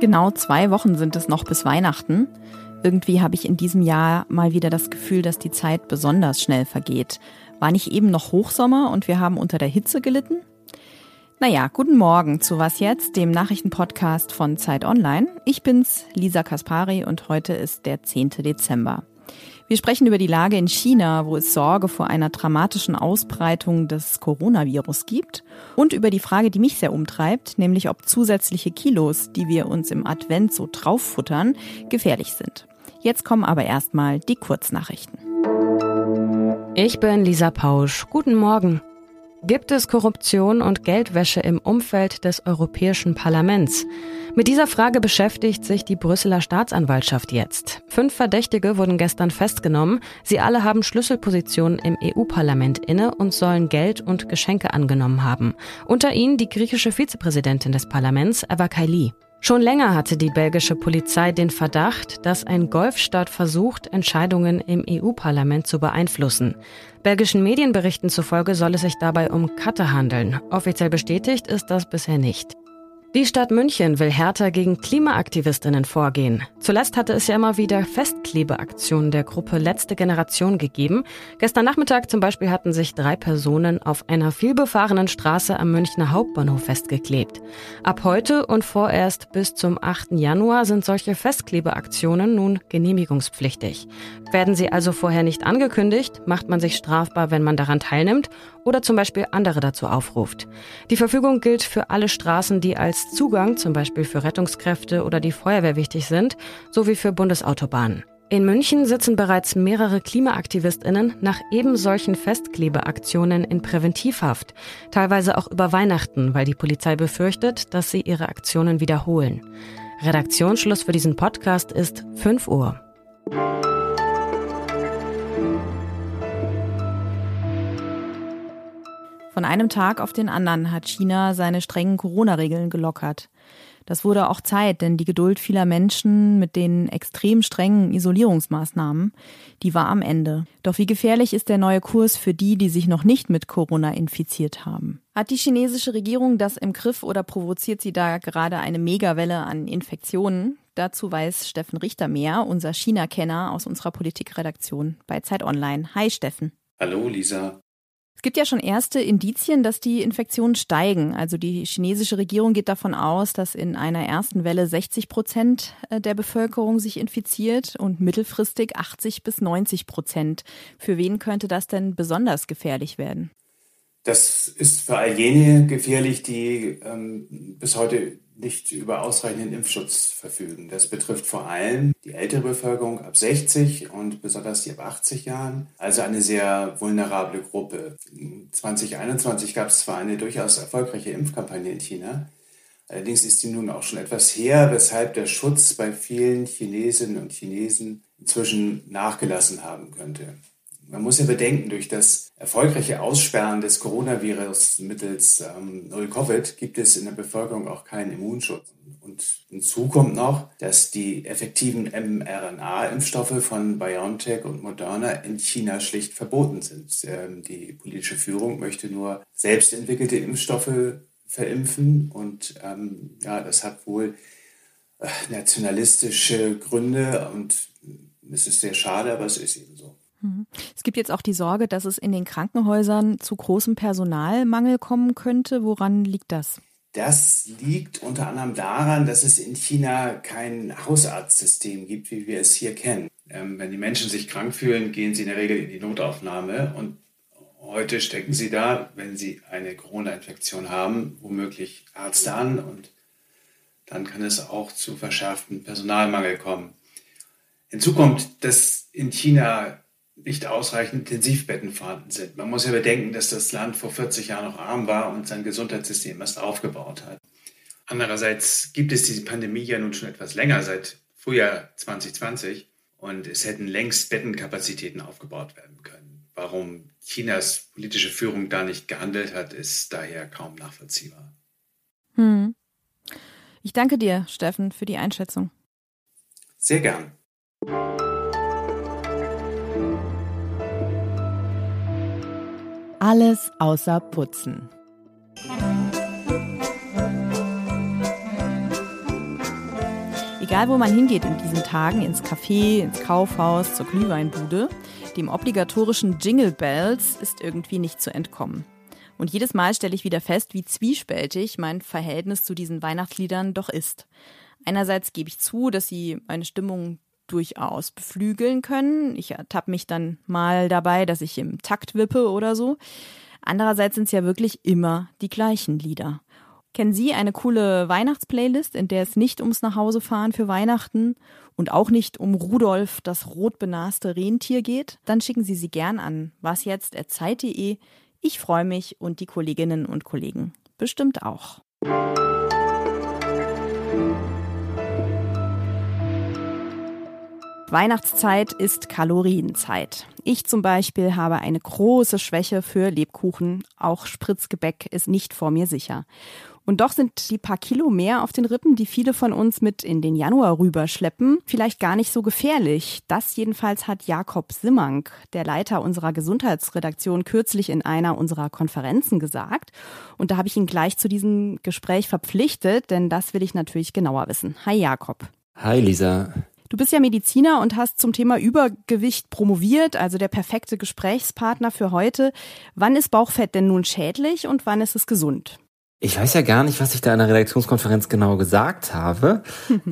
Genau zwei Wochen sind es noch bis Weihnachten. Irgendwie habe ich in diesem Jahr mal wieder das Gefühl, dass die Zeit besonders schnell vergeht. War nicht eben noch Hochsommer und wir haben unter der Hitze gelitten? Naja, guten Morgen zu Was jetzt, dem Nachrichtenpodcast von Zeit Online. Ich bin's, Lisa Kaspari und heute ist der 10. Dezember. Wir sprechen über die Lage in China, wo es Sorge vor einer dramatischen Ausbreitung des Coronavirus gibt und über die Frage, die mich sehr umtreibt, nämlich ob zusätzliche Kilos, die wir uns im Advent so drauffuttern, gefährlich sind. Jetzt kommen aber erstmal die Kurznachrichten. Ich bin Lisa Pausch. Guten Morgen. Gibt es Korruption und Geldwäsche im Umfeld des Europäischen Parlaments? Mit dieser Frage beschäftigt sich die Brüsseler Staatsanwaltschaft jetzt. Fünf Verdächtige wurden gestern festgenommen. Sie alle haben Schlüsselpositionen im EU-Parlament inne und sollen Geld und Geschenke angenommen haben. Unter ihnen die griechische Vizepräsidentin des Parlaments, Eva Kaili. Schon länger hatte die belgische Polizei den Verdacht, dass ein Golfstaat versucht, Entscheidungen im EU-Parlament zu beeinflussen. Belgischen Medienberichten zufolge soll es sich dabei um Katte handeln. Offiziell bestätigt ist das bisher nicht. Die Stadt München will härter gegen Klimaaktivistinnen vorgehen. Zuletzt hatte es ja immer wieder Festklebeaktionen der Gruppe Letzte Generation gegeben. Gestern Nachmittag zum Beispiel hatten sich drei Personen auf einer vielbefahrenen Straße am Münchner Hauptbahnhof festgeklebt. Ab heute und vorerst bis zum 8. Januar sind solche Festklebeaktionen nun genehmigungspflichtig. Werden sie also vorher nicht angekündigt, macht man sich strafbar, wenn man daran teilnimmt oder zum Beispiel andere dazu aufruft. Die Verfügung gilt für alle Straßen, die als Zugang, zum Beispiel für Rettungskräfte oder die Feuerwehr wichtig sind, sowie für Bundesautobahnen. In München sitzen bereits mehrere KlimaaktivistInnen nach eben solchen Festklebeaktionen in Präventivhaft, teilweise auch über Weihnachten, weil die Polizei befürchtet, dass sie ihre Aktionen wiederholen. Redaktionsschluss für diesen Podcast ist 5 Uhr. Von einem Tag auf den anderen hat China seine strengen Corona-Regeln gelockert. Das wurde auch Zeit, denn die Geduld vieler Menschen mit den extrem strengen Isolierungsmaßnahmen, die war am Ende. Doch wie gefährlich ist der neue Kurs für die, die sich noch nicht mit Corona infiziert haben? Hat die chinesische Regierung das im Griff oder provoziert sie da gerade eine Megawelle an Infektionen? Dazu weiß Steffen Richter mehr, unser China-Kenner aus unserer Politikredaktion bei Zeit Online. Hi Steffen. Hallo Lisa. Es gibt ja schon erste Indizien, dass die Infektionen steigen. Also die chinesische Regierung geht davon aus, dass in einer ersten Welle 60 Prozent äh, der Bevölkerung sich infiziert und mittelfristig 80 bis 90 Prozent. Für wen könnte das denn besonders gefährlich werden? Das ist für all jene gefährlich, die ähm, bis heute nicht über ausreichenden Impfschutz verfügen. Das betrifft vor allem die ältere Bevölkerung ab 60 und besonders die ab 80 Jahren, also eine sehr vulnerable Gruppe. 2021 gab es zwar eine durchaus erfolgreiche Impfkampagne in China, allerdings ist die nun auch schon etwas her, weshalb der Schutz bei vielen Chinesinnen und Chinesen inzwischen nachgelassen haben könnte. Man muss ja bedenken, durch das erfolgreiche Aussperren des Coronavirus mittels ähm, Null-Covid gibt es in der Bevölkerung auch keinen Immunschutz. Und hinzu kommt noch, dass die effektiven mRNA-Impfstoffe von BioNTech und Moderna in China schlicht verboten sind. Ähm, die politische Führung möchte nur selbst entwickelte Impfstoffe verimpfen und ähm, ja, das hat wohl äh, nationalistische Gründe und es ist sehr schade, aber es ist eben so. Mhm. Es gibt jetzt auch die Sorge, dass es in den Krankenhäusern zu großem Personalmangel kommen könnte. Woran liegt das? Das liegt unter anderem daran, dass es in China kein Hausarztsystem gibt, wie wir es hier kennen. Ähm, wenn die Menschen sich krank fühlen, gehen sie in der Regel in die Notaufnahme und heute stecken sie da, wenn sie eine Corona-Infektion haben, womöglich Ärzte an und dann kann es auch zu verschärftem Personalmangel kommen. Hinzu kommt, dass in China nicht ausreichend Intensivbetten vorhanden sind. Man muss ja bedenken, dass das Land vor 40 Jahren noch arm war und sein Gesundheitssystem erst aufgebaut hat. Andererseits gibt es diese Pandemie ja nun schon etwas länger, seit Frühjahr 2020, und es hätten längst Bettenkapazitäten aufgebaut werden können. Warum Chinas politische Führung da nicht gehandelt hat, ist daher kaum nachvollziehbar. Hm. Ich danke dir, Steffen, für die Einschätzung. Sehr gern. Alles außer Putzen. Egal, wo man hingeht in diesen Tagen, ins Café, ins Kaufhaus, zur Glühweinbude, dem obligatorischen Jingle Bells ist irgendwie nicht zu entkommen. Und jedes Mal stelle ich wieder fest, wie zwiespältig mein Verhältnis zu diesen Weihnachtsliedern doch ist. Einerseits gebe ich zu, dass sie meine Stimmung durchaus beflügeln können. Ich ertappe mich dann mal dabei, dass ich im Takt wippe oder so. Andererseits sind es ja wirklich immer die gleichen Lieder. Kennen Sie eine coole Weihnachtsplaylist, in der es nicht ums Nachhausefahren für Weihnachten und auch nicht um Rudolf, das rot benaste Rentier geht? Dann schicken Sie sie gern an wasjetzt.zeit.de. Ich freue mich und die Kolleginnen und Kollegen bestimmt auch. Weihnachtszeit ist Kalorienzeit. Ich zum Beispiel habe eine große Schwäche für Lebkuchen. Auch Spritzgebäck ist nicht vor mir sicher. Und doch sind die paar Kilo mehr auf den Rippen, die viele von uns mit in den Januar rüberschleppen, vielleicht gar nicht so gefährlich. Das jedenfalls hat Jakob Simmank, der Leiter unserer Gesundheitsredaktion, kürzlich in einer unserer Konferenzen gesagt. Und da habe ich ihn gleich zu diesem Gespräch verpflichtet, denn das will ich natürlich genauer wissen. Hi Jakob. Hi Lisa. Du bist ja Mediziner und hast zum Thema Übergewicht promoviert, also der perfekte Gesprächspartner für heute. Wann ist Bauchfett denn nun schädlich und wann ist es gesund? Ich weiß ja gar nicht, was ich da in der Redaktionskonferenz genau gesagt habe.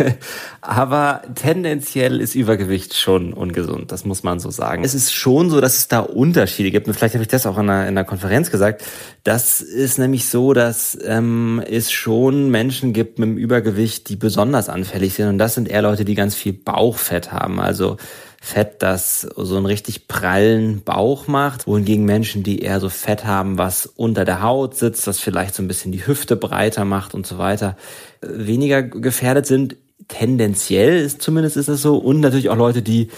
Aber tendenziell ist Übergewicht schon ungesund, das muss man so sagen. Es ist schon so, dass es da Unterschiede gibt. Und vielleicht habe ich das auch in der, in der Konferenz gesagt. Das ist nämlich so, dass ähm, es schon Menschen gibt mit dem Übergewicht, die besonders anfällig sind. Und das sind eher Leute, die ganz viel Bauchfett haben. Also Fett, das so einen richtig prallen Bauch macht, wohingegen Menschen, die eher so Fett haben, was unter der Haut sitzt, was vielleicht so ein bisschen die Hüfte breiter macht und so weiter, weniger gefährdet sind. Tendenziell ist zumindest ist es so. Und natürlich auch Leute, die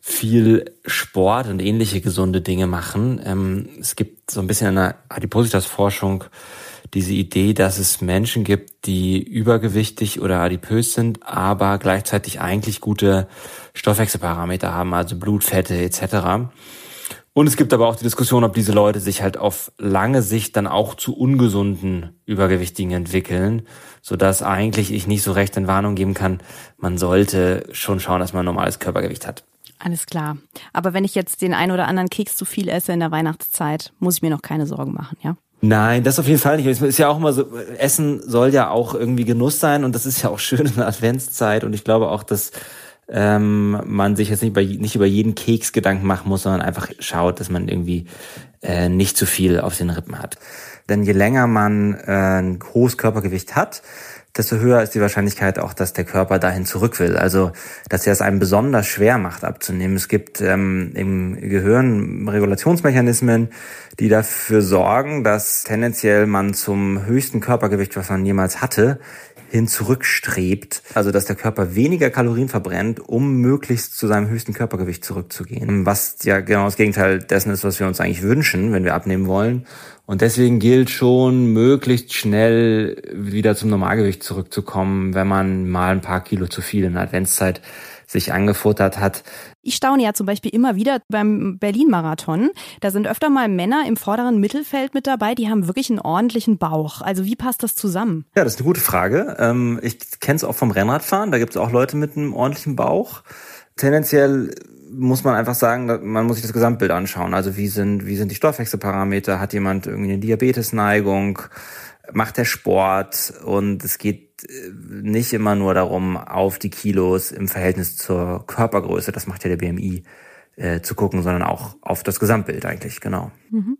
viel Sport und ähnliche gesunde Dinge machen. Ähm, es gibt so ein bisschen in der Adipositas-Forschung diese Idee, dass es Menschen gibt, die übergewichtig oder adipös sind, aber gleichzeitig eigentlich gute Stoffwechselparameter haben, also Blutfette etc. Und es gibt aber auch die Diskussion, ob diese Leute sich halt auf lange Sicht dann auch zu ungesunden Übergewichtigen entwickeln, so dass eigentlich ich nicht so recht in Warnung geben kann, man sollte schon schauen, dass man normales Körpergewicht hat. Alles klar. Aber wenn ich jetzt den ein oder anderen Keks zu viel esse in der Weihnachtszeit, muss ich mir noch keine Sorgen machen, ja? Nein, das auf jeden Fall nicht. Es ist ja auch immer so, Essen soll ja auch irgendwie Genuss sein und das ist ja auch schön in der Adventszeit und ich glaube auch, dass ähm, man sich jetzt nicht, bei, nicht über jeden Keks Gedanken machen muss, sondern einfach schaut, dass man irgendwie äh, nicht zu viel auf den Rippen hat. Denn je länger man äh, ein hohes Körpergewicht hat, desto höher ist die Wahrscheinlichkeit auch, dass der Körper dahin zurück will. Also, dass er es einem besonders schwer macht abzunehmen. Es gibt ähm, im Gehirn Regulationsmechanismen, die dafür sorgen, dass tendenziell man zum höchsten Körpergewicht, was man jemals hatte, hin zurückstrebt. Also dass der Körper weniger Kalorien verbrennt, um möglichst zu seinem höchsten Körpergewicht zurückzugehen. Was ja genau das Gegenteil dessen ist, was wir uns eigentlich wünschen, wenn wir abnehmen wollen. Und deswegen gilt schon, möglichst schnell wieder zum Normalgewicht zurückzukommen, wenn man mal ein paar Kilo zu viel in der Adventszeit sich angefuttert hat. Ich staune ja zum Beispiel immer wieder beim Berlin-Marathon. Da sind öfter mal Männer im vorderen Mittelfeld mit dabei, die haben wirklich einen ordentlichen Bauch. Also wie passt das zusammen? Ja, das ist eine gute Frage. Ähm, ich kenne es auch vom Rennradfahren. Da gibt es auch Leute mit einem ordentlichen Bauch. Tendenziell muss man einfach sagen, man muss sich das Gesamtbild anschauen. Also wie sind, wie sind die Stoffwechselparameter? Hat jemand irgendwie eine Diabetesneigung? Macht der Sport? Und es geht nicht immer nur darum, auf die Kilos im Verhältnis zur Körpergröße, das macht ja der BMI, äh, zu gucken, sondern auch auf das Gesamtbild eigentlich, genau. Mhm.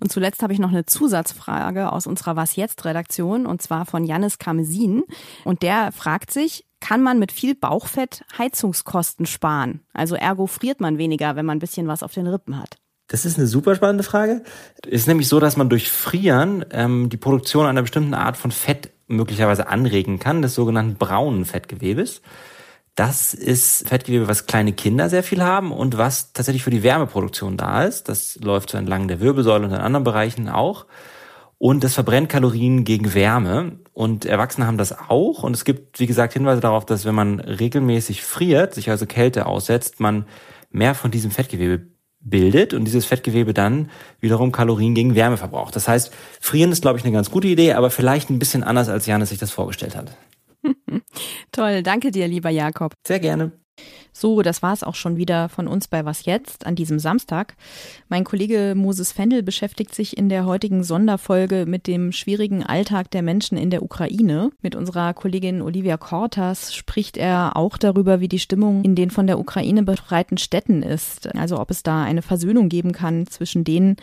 Und zuletzt habe ich noch eine Zusatzfrage aus unserer Was jetzt Redaktion und zwar von Jannis Kamesin. Und der fragt sich, kann man mit viel Bauchfett Heizungskosten sparen? Also ergo friert man weniger, wenn man ein bisschen was auf den Rippen hat. Das ist eine super spannende Frage. Es ist nämlich so, dass man durch Frieren ähm, die Produktion einer bestimmten Art von Fett möglicherweise anregen kann, des sogenannten braunen Fettgewebes. Das ist Fettgewebe, was kleine Kinder sehr viel haben und was tatsächlich für die Wärmeproduktion da ist. Das läuft so entlang der Wirbelsäule und in anderen Bereichen auch. Und das verbrennt Kalorien gegen Wärme. Und Erwachsene haben das auch. Und es gibt, wie gesagt, Hinweise darauf, dass wenn man regelmäßig friert, sich also Kälte aussetzt, man mehr von diesem Fettgewebe bildet und dieses Fettgewebe dann wiederum Kalorien gegen Wärme verbraucht. Das heißt, frieren ist, glaube ich, eine ganz gute Idee, aber vielleicht ein bisschen anders, als Janis sich das vorgestellt hat. Toll, danke dir, lieber Jakob. Sehr gerne. So, das war es auch schon wieder von uns bei Was jetzt an diesem Samstag. Mein Kollege Moses Fendel beschäftigt sich in der heutigen Sonderfolge mit dem schwierigen Alltag der Menschen in der Ukraine. Mit unserer Kollegin Olivia Kortas spricht er auch darüber, wie die Stimmung in den von der Ukraine befreiten Städten ist. Also ob es da eine Versöhnung geben kann zwischen denen,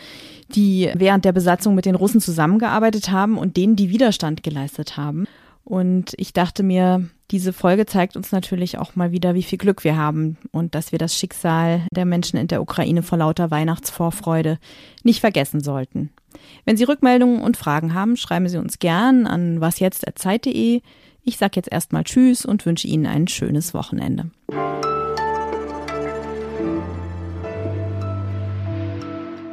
die während der Besatzung mit den Russen zusammengearbeitet haben und denen, die Widerstand geleistet haben. Und ich dachte mir, diese Folge zeigt uns natürlich auch mal wieder, wie viel Glück wir haben und dass wir das Schicksal der Menschen in der Ukraine vor lauter Weihnachtsvorfreude nicht vergessen sollten. Wenn Sie Rückmeldungen und Fragen haben, schreiben Sie uns gern an wasjetzt.zeit.de. Ich sage jetzt erstmal Tschüss und wünsche Ihnen ein schönes Wochenende.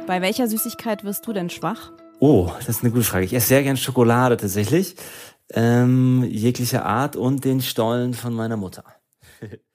Bei welcher Süßigkeit wirst du denn schwach? Oh, das ist eine gute Frage. Ich esse sehr gern Schokolade tatsächlich ähm, jeglicher Art und den Stollen von meiner Mutter.